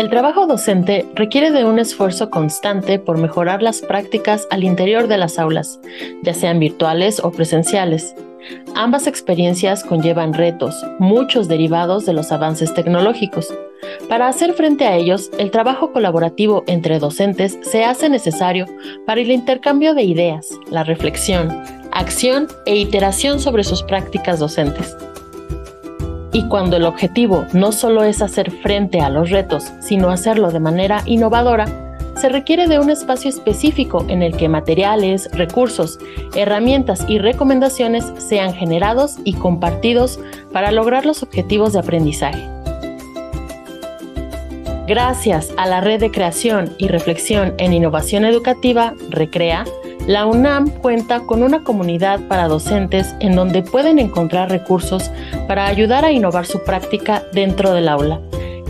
El trabajo docente requiere de un esfuerzo constante por mejorar las prácticas al interior de las aulas, ya sean virtuales o presenciales. Ambas experiencias conllevan retos, muchos derivados de los avances tecnológicos. Para hacer frente a ellos, el trabajo colaborativo entre docentes se hace necesario para el intercambio de ideas, la reflexión, acción e iteración sobre sus prácticas docentes. Y cuando el objetivo no solo es hacer frente a los retos, sino hacerlo de manera innovadora, se requiere de un espacio específico en el que materiales, recursos, herramientas y recomendaciones sean generados y compartidos para lograr los objetivos de aprendizaje. Gracias a la red de creación y reflexión en innovación educativa, Recrea, la UNAM cuenta con una comunidad para docentes en donde pueden encontrar recursos para ayudar a innovar su práctica dentro del aula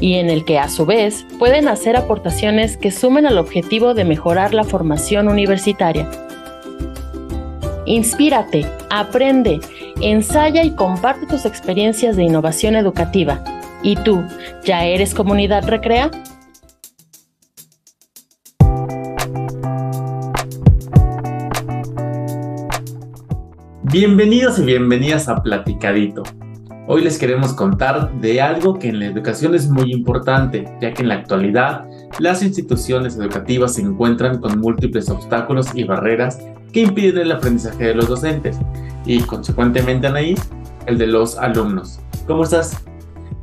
y en el que a su vez pueden hacer aportaciones que sumen al objetivo de mejorar la formación universitaria. Inspírate, aprende, ensaya y comparte tus experiencias de innovación educativa. ¿Y tú, ya eres comunidad Recrea? Bienvenidos y bienvenidas a Platicadito. Hoy les queremos contar de algo que en la educación es muy importante, ya que en la actualidad las instituciones educativas se encuentran con múltiples obstáculos y barreras que impiden el aprendizaje de los docentes y consecuentemente Anaí, el de los alumnos. ¿Cómo estás?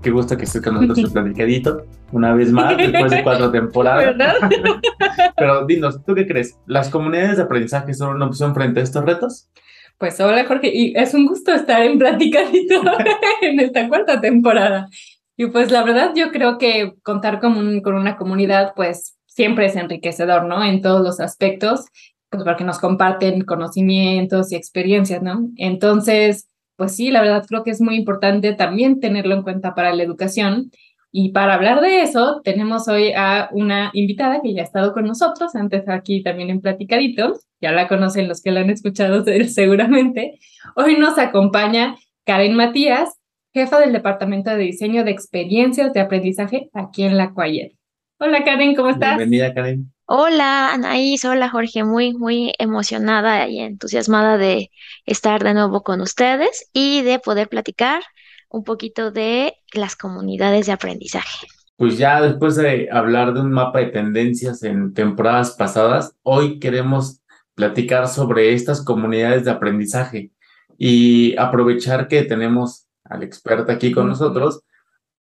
Qué gusto que estés con nosotros en Platicadito, una vez más, después de cuatro temporadas. Pero dinos, ¿tú qué crees? ¿Las comunidades de aprendizaje son una opción frente a estos retos? Pues hola Jorge, y es un gusto estar en Platicadito en esta cuarta temporada. Y pues la verdad yo creo que contar con, con una comunidad pues siempre es enriquecedor, ¿no? En todos los aspectos, pues porque nos comparten conocimientos y experiencias, ¿no? Entonces, pues sí, la verdad creo que es muy importante también tenerlo en cuenta para la educación y para hablar de eso, tenemos hoy a una invitada que ya ha estado con nosotros, antes aquí también en Platicadito, ya la conocen los que la han escuchado seguramente. Hoy nos acompaña Karen Matías, jefa del Departamento de Diseño de Experiencias de Aprendizaje aquí en la Cuayet. Hola Karen, ¿cómo estás? Bienvenida Karen. Hola Anaís, hola Jorge, muy, muy emocionada y entusiasmada de estar de nuevo con ustedes y de poder platicar un poquito de las comunidades de aprendizaje. Pues ya después de hablar de un mapa de tendencias en temporadas pasadas, hoy queremos platicar sobre estas comunidades de aprendizaje y aprovechar que tenemos al experto aquí con nosotros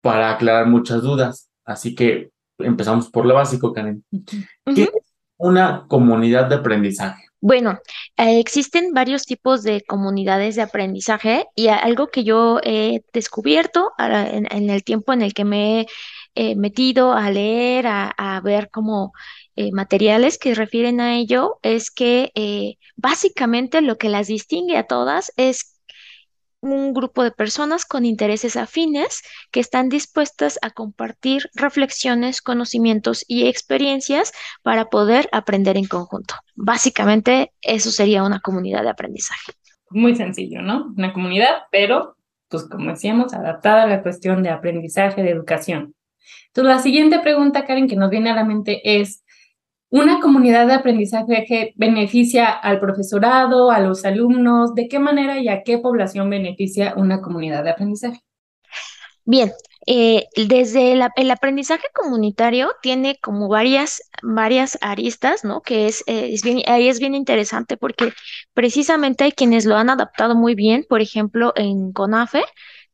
para aclarar muchas dudas. Así que empezamos por lo básico, Karen. ¿Qué es una comunidad de aprendizaje? Bueno, eh, existen varios tipos de comunidades de aprendizaje y algo que yo he descubierto en, el tiempo en el que me he metido a leer, a, ver como eh, materiales que refieren a ello, es que eh, básicamente lo que las distingue a todas es un grupo de personas con intereses afines que están dispuestas a compartir reflexiones, conocimientos y experiencias para poder aprender en conjunto. Básicamente, eso sería una comunidad de aprendizaje. Muy sencillo, ¿no? Una comunidad, pero, pues como decíamos, adaptada a la cuestión de aprendizaje, de educación. Entonces, la siguiente pregunta, Karen, que nos viene a la mente es, una comunidad de aprendizaje que beneficia al profesorado, a los alumnos, ¿de qué manera y a qué población beneficia una comunidad de aprendizaje? Bien, eh, desde el aprendizaje comunitario tiene como varias, varias aristas, ¿no? Que es, eh, es bien, ahí es bien interesante porque precisamente hay quienes lo han adaptado muy bien, por ejemplo, en CONAFE,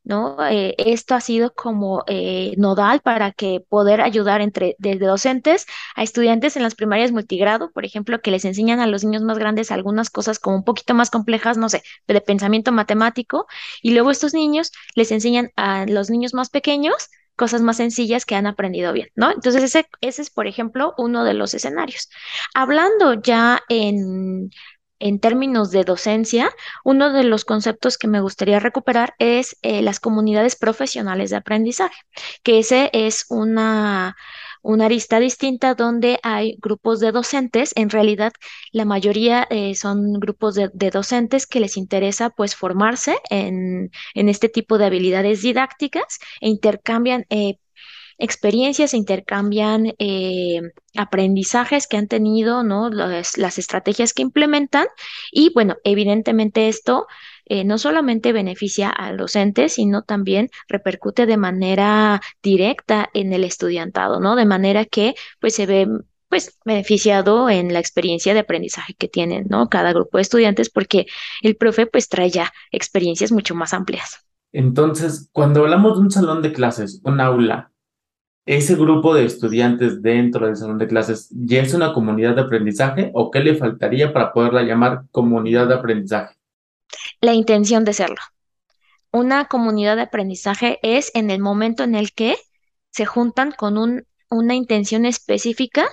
¿no? Eh, esto ha sido como eh, nodal para que poder ayudar entre desde docentes a estudiantes en las primarias multigrado, por ejemplo, que les enseñan a los niños más grandes algunas cosas como un poquito más complejas, no sé, de pensamiento matemático, y luego estos niños les enseñan a los niños más pequeños cosas más sencillas que han aprendido bien, ¿no? Entonces, ese, ese es, por ejemplo, uno de los escenarios. Hablando ya en en términos de docencia, uno de los conceptos que me gustaría recuperar es eh, las comunidades profesionales de aprendizaje, que ese es una, una arista distinta donde hay grupos de docentes, en realidad la mayoría eh, son grupos de, docentes que les interesa pues formarse en, este tipo de habilidades didácticas e intercambian eh, experiencias, se intercambian eh, aprendizajes que han tenido, ¿no? Las, estrategias que implementan y bueno, evidentemente esto eh, no solamente beneficia al docente, sino también repercute de manera directa en el estudiantado, ¿no? De manera que pues se ve pues beneficiado en la experiencia de aprendizaje que tienen, ¿no? Cada grupo de estudiantes porque el profe pues trae ya experiencias mucho más amplias. Entonces, cuando hablamos de un salón de clases, un aula, ese grupo de estudiantes dentro del salón de clases, ¿ya es una comunidad de aprendizaje o qué le faltaría para poderla llamar comunidad de aprendizaje? La intención de serlo. Una comunidad de aprendizaje es en el momento en el que se juntan con un, una intención específica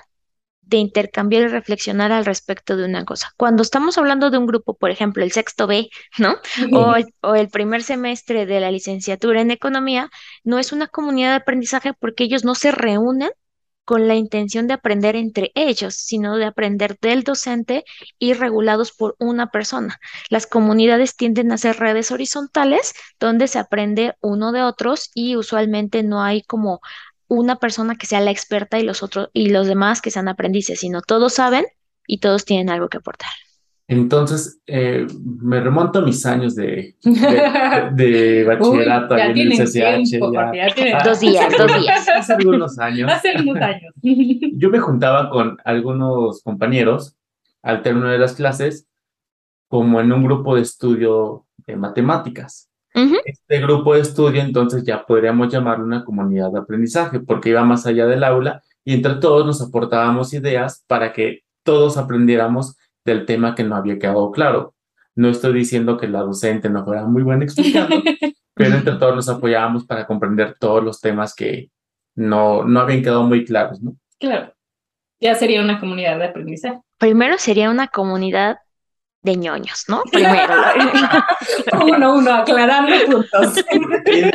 de intercambiar y reflexionar al respecto de una cosa. Cuando estamos hablando de un grupo, por ejemplo, el sexto B, ¿no? O el, o el, primer semestre de la licenciatura en economía, no es una comunidad de aprendizaje porque ellos no se reúnen con la intención de aprender entre ellos, sino de aprender del docente y regulados por una persona. Las comunidades tienden a ser redes horizontales donde se aprende uno de otros y usualmente no hay como una persona que sea la experta y los otros y los demás que sean aprendices, sino todos saben y todos tienen algo que aportar. Entonces, eh, me remonto a mis años de, de, bachillerato Uy, en el CCH. Ya, dos días, dos días. Hace algunos años. Hace algunos años. Yo me juntaba con algunos compañeros al término de las clases, como en un grupo de estudio de matemáticas. Uh -huh. Este grupo de estudio, entonces, ya podríamos llamarlo una comunidad de aprendizaje, porque iba más allá del aula y entre todos nos aportábamos ideas para que todos aprendiéramos del tema que no había quedado claro. No estoy diciendo que la docente no fuera muy buena explicando, pero entre todos nos apoyábamos para comprender todos los temas que no, no habían quedado muy claros, ¿no? Claro. Ya sería una comunidad de aprendizaje. Primero sería una comunidad de ñoños, ¿no? Primero. uno, uno, aclarando puntos. ¿Quién,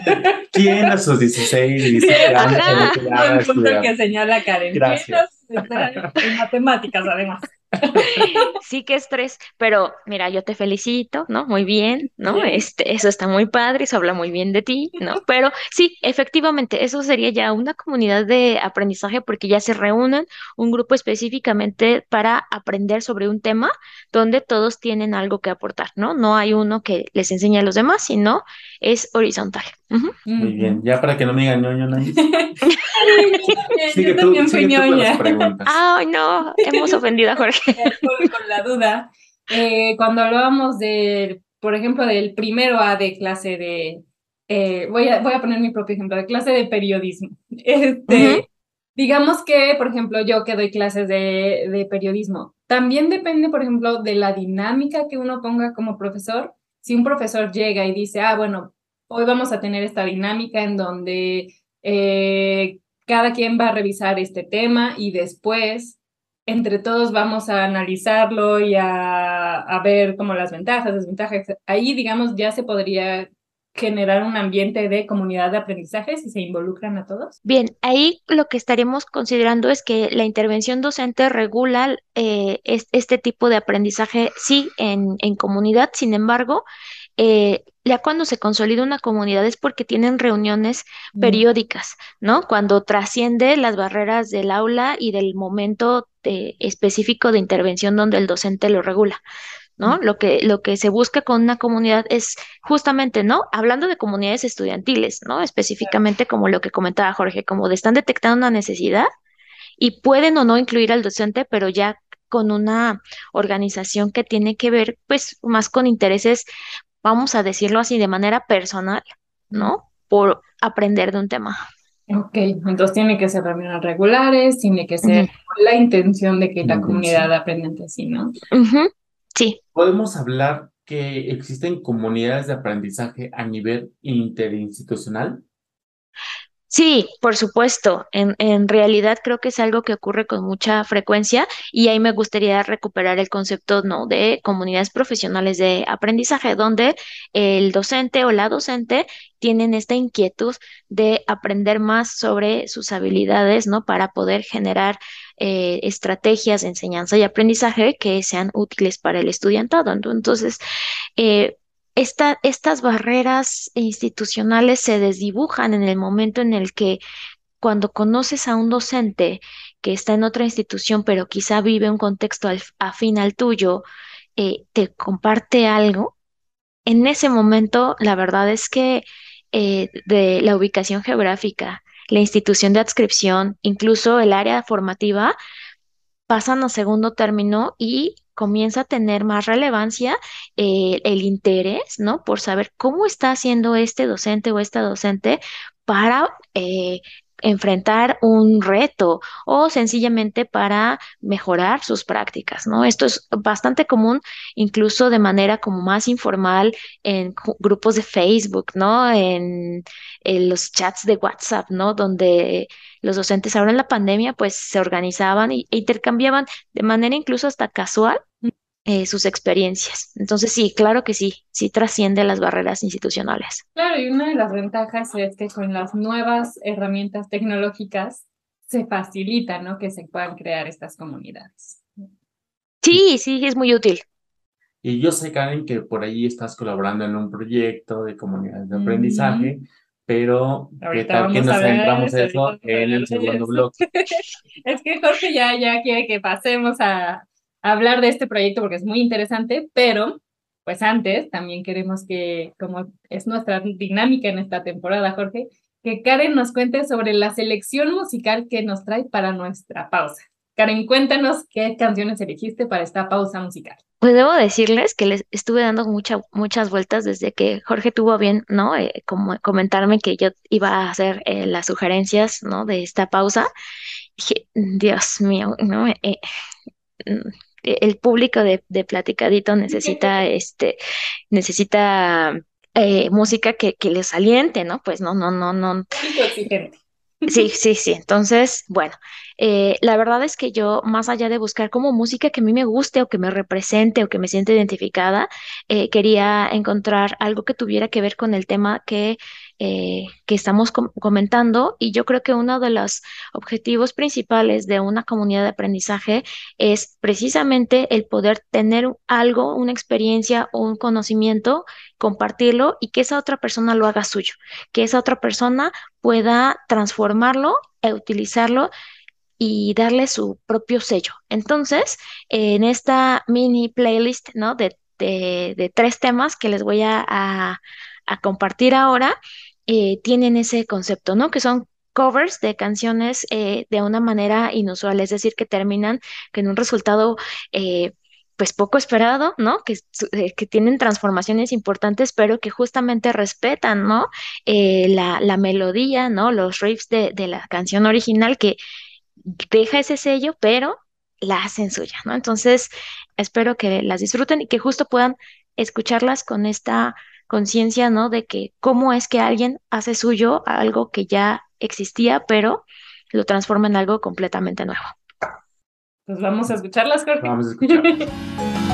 quién a sus 16 y 17 años? Buen punto que señala Karen. Gracias. En matemáticas, además. Sí que estrés, pero mira, yo te felicito, ¿no? Muy bien, ¿no? Este, eso está muy padre, eso habla muy bien de ti, ¿no? Pero sí, efectivamente, eso sería ya una comunidad de aprendizaje porque ya se reúnen un grupo específicamente para aprender sobre un tema donde todos tienen algo que aportar, ¿no? No hay uno que les enseñe a los demás, sino es horizontal. Uh -huh. Muy bien, ya para que no me digan ñoño nadie. sigue yo tú, también fui ñoña. Ay, no, hemos ofendido a Jorge. Con, con la duda. Eh, cuando hablábamos de, por ejemplo, del primero A de clase de, eh, voy, a, voy a poner mi propio ejemplo, de clase de periodismo. Este, uh -huh. Digamos que, por ejemplo, yo que doy clases de, de periodismo, también depende, por ejemplo, de la dinámica que uno ponga como profesor. Si un profesor llega y dice, ah, bueno, hoy vamos a tener esta dinámica en donde eh, cada quien va a revisar este tema y después entre todos vamos a analizarlo y a, a ver como las ventajas, desventajas. Ahí, digamos, ya se podría generar un ambiente de comunidad de aprendizaje si se involucran a todos? Bien, ahí lo que estaríamos considerando es que la intervención docente regula eh, este tipo de aprendizaje, sí, en, en comunidad, sin embargo, eh, ya cuando se consolida una comunidad es porque tienen reuniones periódicas, ¿no? Cuando trasciende las barreras del aula y del momento de, específico de intervención donde el docente lo regula. ¿No? Lo que, lo que se busca con una comunidad es justamente, ¿no? Hablando de comunidades estudiantiles, ¿no? Específicamente como lo que comentaba Jorge, como de están detectando una necesidad y pueden o no incluir al docente, pero ya con una organización que tiene que ver, pues, más con intereses, vamos a decirlo así, de manera personal, ¿no? Por aprender de un tema. Ok, entonces tiene que ser reuniones regulares, tiene que ser uh -huh. la intención de que la comunidad aprenda entre sí, ¿no? Uh -huh. Sí. ¿Podemos hablar que existen comunidades de aprendizaje a nivel interinstitucional? Sí, por supuesto. En, en, realidad creo que es algo que ocurre con mucha frecuencia y ahí me gustaría recuperar el concepto ¿no? de comunidades profesionales de aprendizaje, donde el docente o la docente tienen esta inquietud de aprender más sobre sus habilidades, ¿no? Para poder generar eh, estrategias de enseñanza y aprendizaje que sean útiles para el estudiantado. Entonces, eh, esta, estas barreras institucionales se desdibujan en el momento en el que cuando conoces a un docente que está en otra institución, pero quizá vive un contexto afín al tuyo, eh, te comparte algo, en ese momento la verdad es que de la ubicación geográfica, la institución de adscripción, incluso el área formativa, pasan a segundo término y comienza a tener más relevancia eh, el interés, ¿no? Por saber cómo está haciendo este docente o esta docente para eh, enfrentar un reto o sencillamente para mejorar sus prácticas, ¿no? Esto es bastante común incluso de manera como más informal en grupos de Facebook, ¿no? En, los chats de WhatsApp, ¿no? Donde los docentes ahora en la pandemia pues se organizaban e intercambiaban de manera incluso hasta casual eh, sus experiencias. Entonces sí, claro que sí, sí trasciende las barreras institucionales. Claro, y una de las ventajas es que con las nuevas herramientas tecnológicas se facilita, ¿no? Que se puedan crear estas comunidades. Sí, sí, es muy útil. Y yo sé, Karen, que por ahí estás colaborando en un proyecto de comunidades de aprendizaje, pero ¿qué tal que nos centramos eso en el segundo bloque? es que Jorge ya, ya quiere que pasemos a, hablar de este proyecto porque es muy interesante, pero pues antes también queremos que, como es nuestra dinámica en esta temporada, Jorge, que Karen nos cuente sobre la selección musical que nos trae para nuestra pausa. Karen, cuéntanos qué canciones elegiste para esta pausa musical. Pues debo decirles que les estuve dando mucha, muchas vueltas desde que Jorge tuvo bien, ¿no? Eh, como comentarme que yo iba a hacer eh, las sugerencias, ¿no? De esta pausa. Dije, Dios mío, ¿no? Eh, el público de, de Platicadito necesita, este, necesita eh, música que, que les aliente, ¿no? Pues no, no, no, no. Sí, sí, sí. Entonces, bueno, eh, la verdad es que yo, más allá de buscar como música que a mí me guste o que me represente o que me siente identificada, eh, quería encontrar algo que tuviera que ver con el tema que eh, que estamos comentando y yo creo que uno de los objetivos principales de una comunidad de aprendizaje es precisamente el poder tener algo, una experiencia o un conocimiento, compartirlo y que esa otra persona lo haga suyo, que esa otra persona pueda transformarlo e utilizarlo y darle su propio sello. Entonces, en esta mini playlist, ¿no? De, de, tres temas que les voy a a compartir ahora, eh, tienen ese concepto, ¿no? Que son covers de canciones eh, de una manera inusual, es decir, que terminan con un resultado eh, pues poco esperado, ¿no? Que, que, tienen transformaciones importantes, pero que justamente respetan, ¿no? la, la, melodía, ¿no? Los riffs de, de, la canción original que deja ese sello, pero la hacen suya, ¿no? Entonces, espero que las disfruten y que justo puedan escucharlas con esta conciencia, ¿no? De que cómo es que alguien hace suyo algo que ya existía, pero lo transforma en algo completamente nuevo. Pues vamos a escucharlas, Jorge. Vamos a escucharlas.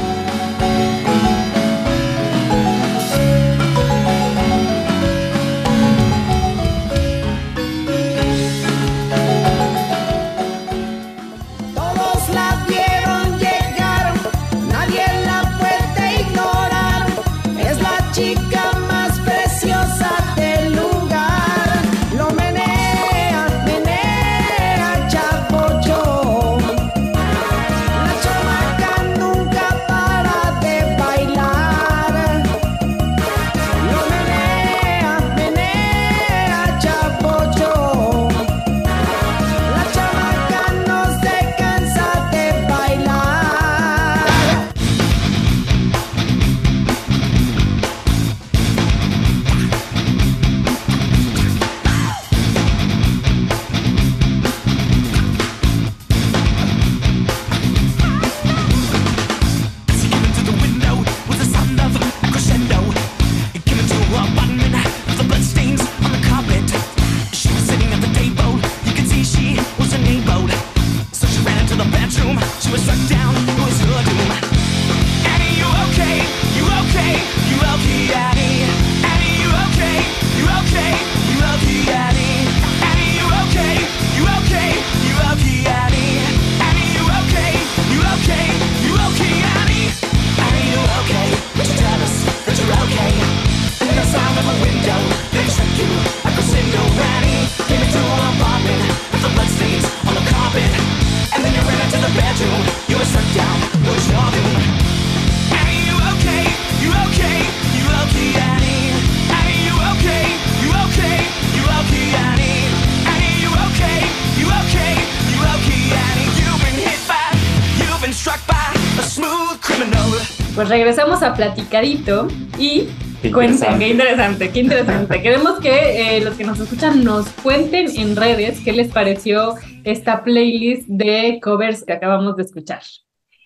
regresamos a Platicadito y cuenten, qué interesante, qué interesante. Queremos que eh, los que nos escuchan nos cuenten en redes qué les pareció esta playlist de covers que acabamos de escuchar.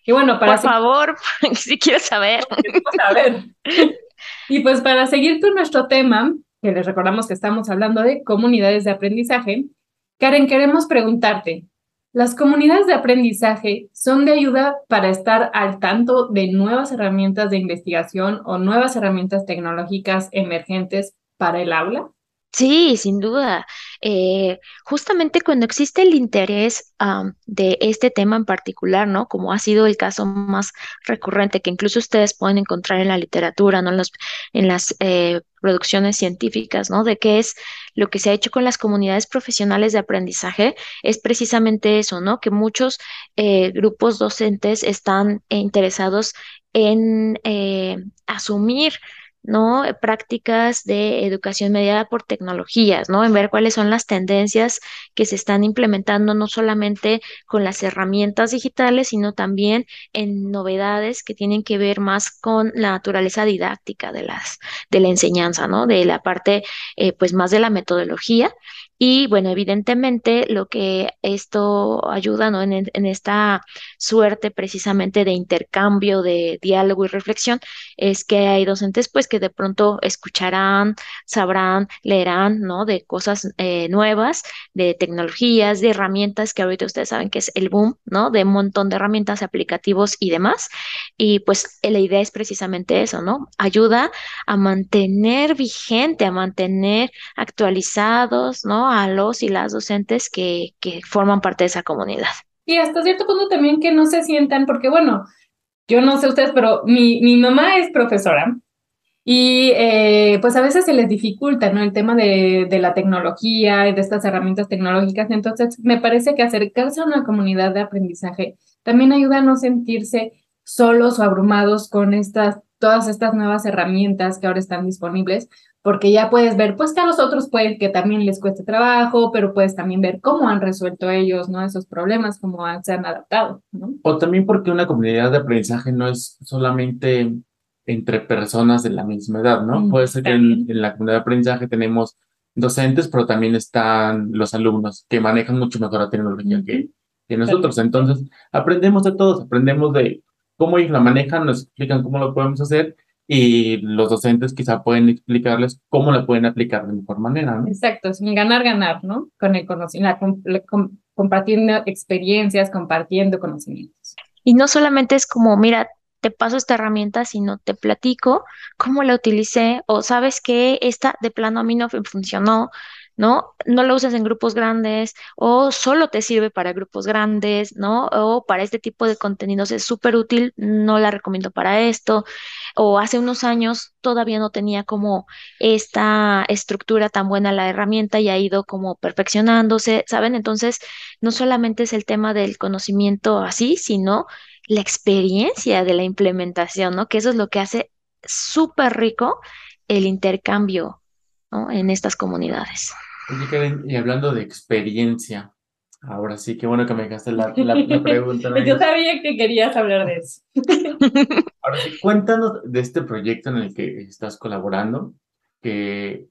Y bueno, para... Por favor, si quieres saber. saber. Y pues para seguir con nuestro tema, que les recordamos que estamos hablando de comunidades de aprendizaje, Karen, queremos preguntarte, ¿las comunidades de aprendizaje son de ayuda para estar al tanto de nuevas herramientas de investigación o nuevas herramientas tecnológicas emergentes para el aula? Sí, sin duda. Eh, justamente cuando existe el interés de este tema en particular, ¿no? Como ha sido el caso más recurrente que incluso ustedes pueden encontrar en la literatura, ¿no? En, en las eh, producciones científicas, ¿no? De qué es lo que se ha hecho con las comunidades profesionales de aprendizaje, es precisamente eso, ¿no? Que muchos eh, grupos docentes están interesados en asumir ¿no? Prácticas de educación mediada por tecnologías, ¿no? En ver cuáles son las tendencias que se están implementando no solamente con las herramientas digitales, sino también en novedades que tienen que ver más con la naturaleza didáctica de las, de la enseñanza, ¿no? De la parte, eh, pues más de la metodología y bueno, evidentemente lo que esto ayuda ¿no? en, esta suerte precisamente de intercambio, de diálogo y reflexión, es que hay docentes pues que de pronto escucharán, sabrán, leerán, ¿no? De cosas eh, nuevas, de tecnologías, de herramientas que ahorita ustedes saben que es el boom, ¿no? De un montón de herramientas, aplicativos y demás. Y pues la idea es precisamente eso, ¿no? Ayuda a mantener vigente, a mantener actualizados, ¿no? A los y las docentes que, que forman parte de esa comunidad. Y hasta cierto punto también que no se sientan, porque bueno, yo no sé ustedes, pero mi, mi mamá es profesora y eh, pues a veces se les dificulta, ¿no? El tema de, de, la tecnología y de estas herramientas tecnológicas. Entonces, me parece que acercarse a una comunidad de aprendizaje también ayuda a no sentirse solos o abrumados con estas, todas estas nuevas herramientas que ahora están disponibles, porque ya puedes ver, pues que a los otros puede que también les cueste trabajo, pero puedes también ver cómo han resuelto ellos, ¿no? Esos problemas, cómo se han adaptado, ¿no? O también porque una comunidad de aprendizaje no es solamente entre personas de la misma edad, ¿no? Mm, puede ser que en, la comunidad de aprendizaje tenemos docentes, pero también están los alumnos que manejan mucho mejor la tecnología que, que nosotros. Entonces, aprendemos de todos, aprendemos de cómo ellos la manejan, nos explican cómo lo podemos hacer y los docentes quizá pueden explicarles cómo la pueden aplicar de mejor manera. ¿no? Exacto, es un ganar-ganar, ¿no? Con el conocimiento, compartiendo experiencias, compartiendo conocimientos. Y no solamente es como, mira, te paso esta herramienta, sino te platico cómo la utilicé o sabes que esta de plano a mí no funcionó, ¿no? No lo usas en grupos grandes o solo te sirve para grupos grandes, ¿no? O para este tipo de contenidos es súper útil, no la recomiendo para esto. O hace unos años todavía no tenía como esta estructura tan buena la herramienta y ha ido como perfeccionándose, ¿saben? Entonces, no solamente es el tema del conocimiento así, sino la experiencia de la implementación, ¿no? Que eso es lo que hace súper rico el intercambio. En estas comunidades. Oye, Karen, y hablando de experiencia, ahora sí, qué bueno que me dejaste la, la, pregunta. Yo sabía que querías hablar de eso. ahora sí, cuéntanos de este proyecto en el que estás colaborando, que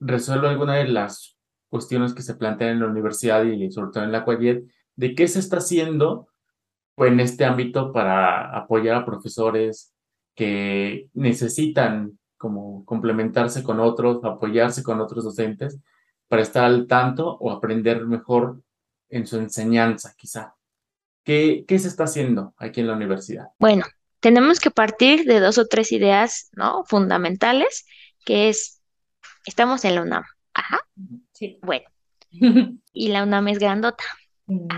resuelve alguna de las cuestiones que se plantean en la universidad y sobre todo en la Cuayet, de qué se está haciendo en este ámbito para apoyar a profesores que necesitan como complementarse con otros, apoyarse con otros docentes para estar al tanto o aprender mejor en su enseñanza, quizá. ¿Qué, ¿Qué se está haciendo aquí en la universidad? Bueno, tenemos que partir de dos o tres ideas ¿no? fundamentales, que es, estamos en la UNAM. Ajá. Sí. Bueno. y la UNAM es grandota. Mm,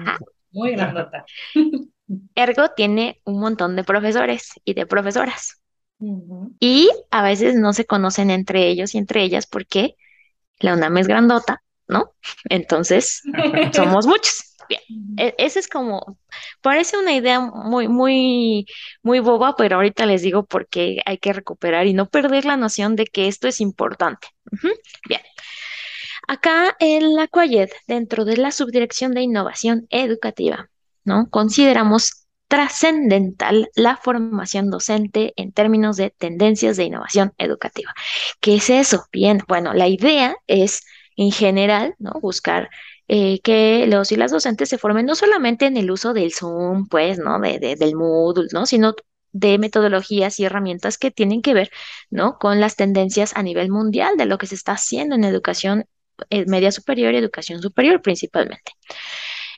muy grandota. Ergo tiene un montón de profesores y de profesoras. Y a veces no se conocen entre ellos y entre ellas porque la UNAM es grandota, ¿no? Entonces, somos muchos. Bien, e-, esa es como, parece una idea muy, muy, muy boba, pero ahorita les digo porque hay que recuperar y no perder la noción de que esto es importante. Bien. Acá en la CUAYED, dentro de la Subdirección de Innovación Educativa, ¿no? Consideramos trascendental la formación docente en términos de tendencias de innovación educativa. ¿Qué es eso? Bien, bueno, la idea es en general, ¿no? Buscar eh, que los y las docentes se formen no solamente en el uso del Zoom, pues, ¿no? De, del Moodle, ¿no? Sino de metodologías y herramientas que tienen que ver, ¿no? Con las tendencias a nivel mundial de lo que se está haciendo en educación eh, media superior y educación superior principalmente.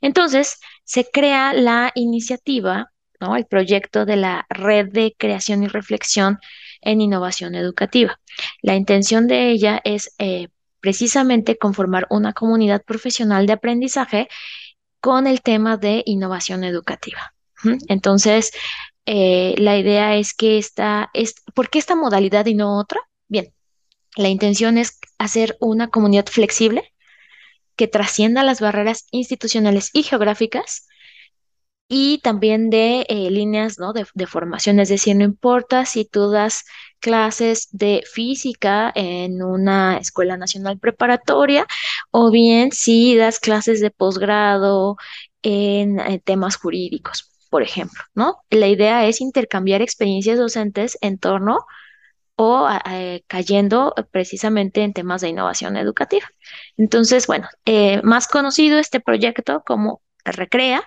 Entonces, se crea la iniciativa, ¿no? El proyecto de la Red de Creación y Reflexión en Innovación Educativa. La intención de ella es eh, precisamente conformar una comunidad profesional de aprendizaje con el tema de innovación educativa. Entonces, eh, la idea es que esta, es, ¿por qué esta modalidad y no otra? Bien, la intención es hacer una comunidad flexible que trascienda las barreras institucionales y geográficas y también de eh, líneas ¿no? de, de, formación, es decir, no importa si tú das clases de física en una escuela nacional preparatoria o bien si das clases de posgrado en, en temas jurídicos, por ejemplo, ¿no? La idea es intercambiar experiencias docentes en torno o eh, cayendo precisamente en temas de innovación educativa. Entonces, bueno, eh, más conocido este proyecto como Recrea,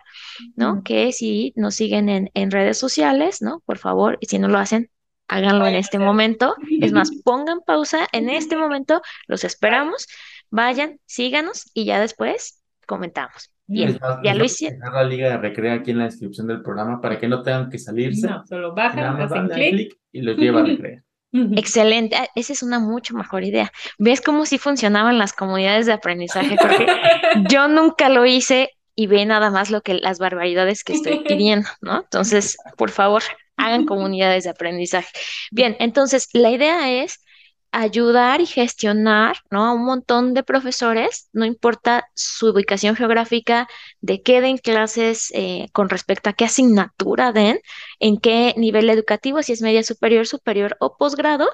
¿no? Que si nos siguen en, en, redes sociales, ¿no? Por favor, y si no lo hacen, háganlo en este momento. Es más, pongan pausa en este momento, los esperamos, vayan, síganos y ya después comentamos. Bien, ya lo hicieron. la liga de Recrea aquí en la descripción del programa para que no tengan que salirse. No, solo bajan, hacen clic y los lleva a Recrea. Excelente, ah, esa es una mucho mejor idea. ¿Ves cómo sí funcionaban las comunidades de aprendizaje? Porque yo nunca lo hice y ve nada más lo que las barbaridades que estoy pidiendo, ¿no? Entonces, por favor, hagan comunidades de aprendizaje. Bien, entonces la idea es ayudar y gestionar ¿no? a un montón de profesores, no importa su ubicación geográfica, de qué den clases eh, con respecto a qué asignatura den, en qué nivel educativo, si es media superior, superior o posgrado,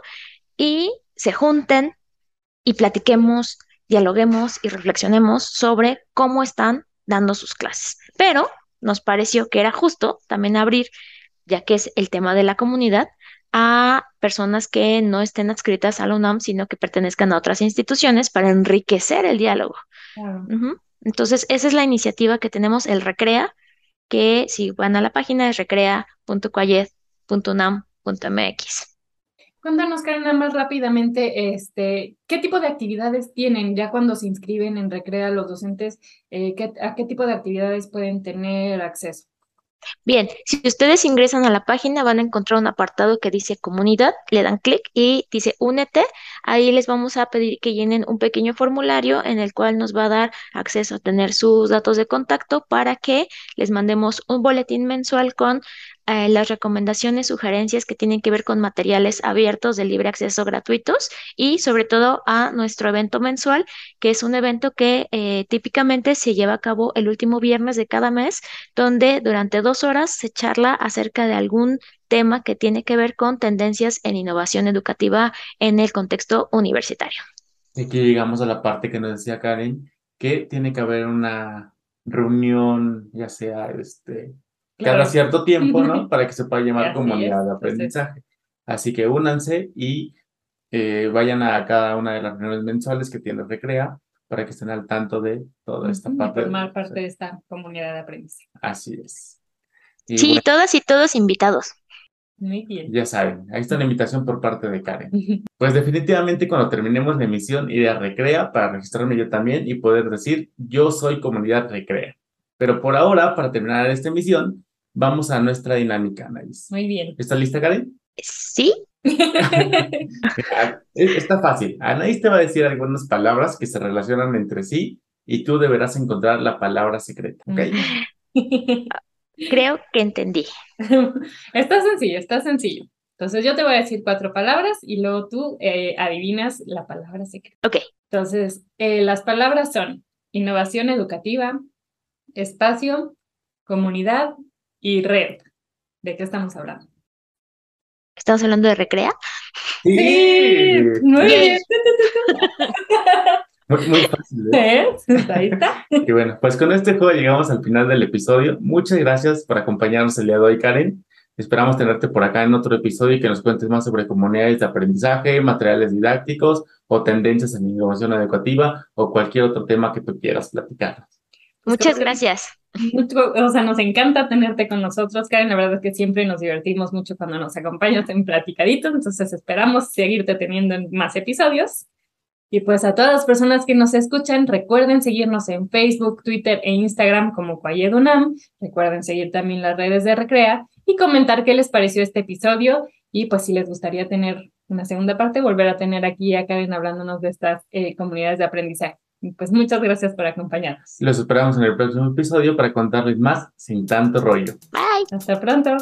y se junten y platiquemos, dialoguemos y reflexionemos sobre cómo están dando sus clases. Pero nos pareció que era justo también abrir, ya que es el tema de la comunidad, a personas que no estén adscritas a la UNAM, sino que pertenezcan a otras instituciones para enriquecer el diálogo. Entonces, esa es la iniciativa que tenemos, el Recrea, que si van a la página es recrea.coayed.unam.mx. Cuéntanos, Karen, nada más rápidamente, este, ¿qué tipo de actividades tienen ya cuando se inscriben en Recrea los docentes? Eh, ¿A qué tipo de actividades pueden tener acceso? Bien, si ustedes ingresan a la página van a encontrar un apartado que dice comunidad, le dan clic y dice únete. Ahí les vamos a pedir que llenen un pequeño formulario en el cual nos va a dar acceso a tener sus datos de contacto para que les mandemos un boletín mensual con eh, las recomendaciones, sugerencias que tienen que ver con materiales abiertos de libre acceso gratuitos y sobre todo a nuestro evento mensual, que es un evento que eh, típicamente se lleva a cabo el último viernes de cada mes, donde durante dos horas se charla acerca de algún tema que tiene que ver con tendencias en innovación educativa en el contexto universitario. Aquí llegamos a la parte que nos decía Karen, que tiene que haber una reunión, ya sea este, cada cierto tiempo, ¿no? Para que se pueda llamar comunidad de aprendizaje. Así que únanse y eh, vayan a cada una de las reuniones mensuales que tiene Recrea para que estén al tanto de toda esta parte. Formar parte de esta comunidad de aprendizaje. Así es. sí, todas y todos invitados. Muy bien. Ya saben, ahí está la invitación por parte de Karen. Pues definitivamente cuando terminemos la emisión iré a Recrea para registrarme yo también y poder decir yo soy comunidad Recrea. Pero por ahora, para terminar esta emisión, vamos a nuestra dinámica, Anaís. Muy bien. ¿Estás lista, Karen? Sí. Está fácil. Anaís te va a decir algunas palabras que se relacionan entre sí y tú deberás encontrar la palabra secreta, ¿ok? Creo que entendí. Está sencillo, está sencillo. Entonces yo te voy a decir cuatro palabras y luego tú eh, adivinas la palabra secreta. Ok. Entonces, eh, las palabras son innovación educativa, espacio, comunidad y red. ¿De qué estamos hablando? ¿Estamos hablando de recrea? Sí, muy bien. Muy, muy fácil. ¿eh? Ahí está. Y bueno, pues con este juego llegamos al final del episodio. Muchas gracias por acompañarnos el día de hoy, Karen. Esperamos tenerte por acá en otro episodio y que nos cuentes más sobre comunidades de aprendizaje, materiales didácticos o tendencias en innovación educativa o cualquier otro tema que tú quieras platicar. Muchas gracias. o sea, nos encanta tenerte con nosotros, Karen. La verdad es que siempre nos divertimos mucho cuando nos acompañas en Platicadito. Entonces esperamos seguirte teniendo en más episodios. Y pues a todas las personas que nos escuchan, recuerden seguirnos en Facebook, Twitter e Instagram como Cuayedunam. Recuerden seguir también las redes de Recrea y comentar qué les pareció este episodio. Y pues si les gustaría tener una segunda parte, volver a tener aquí a Karen hablándonos de estas eh, comunidades de aprendizaje. Pues muchas gracias por acompañarnos. Los esperamos en el próximo episodio para contarles más sin tanto rollo. Bye. Hasta pronto.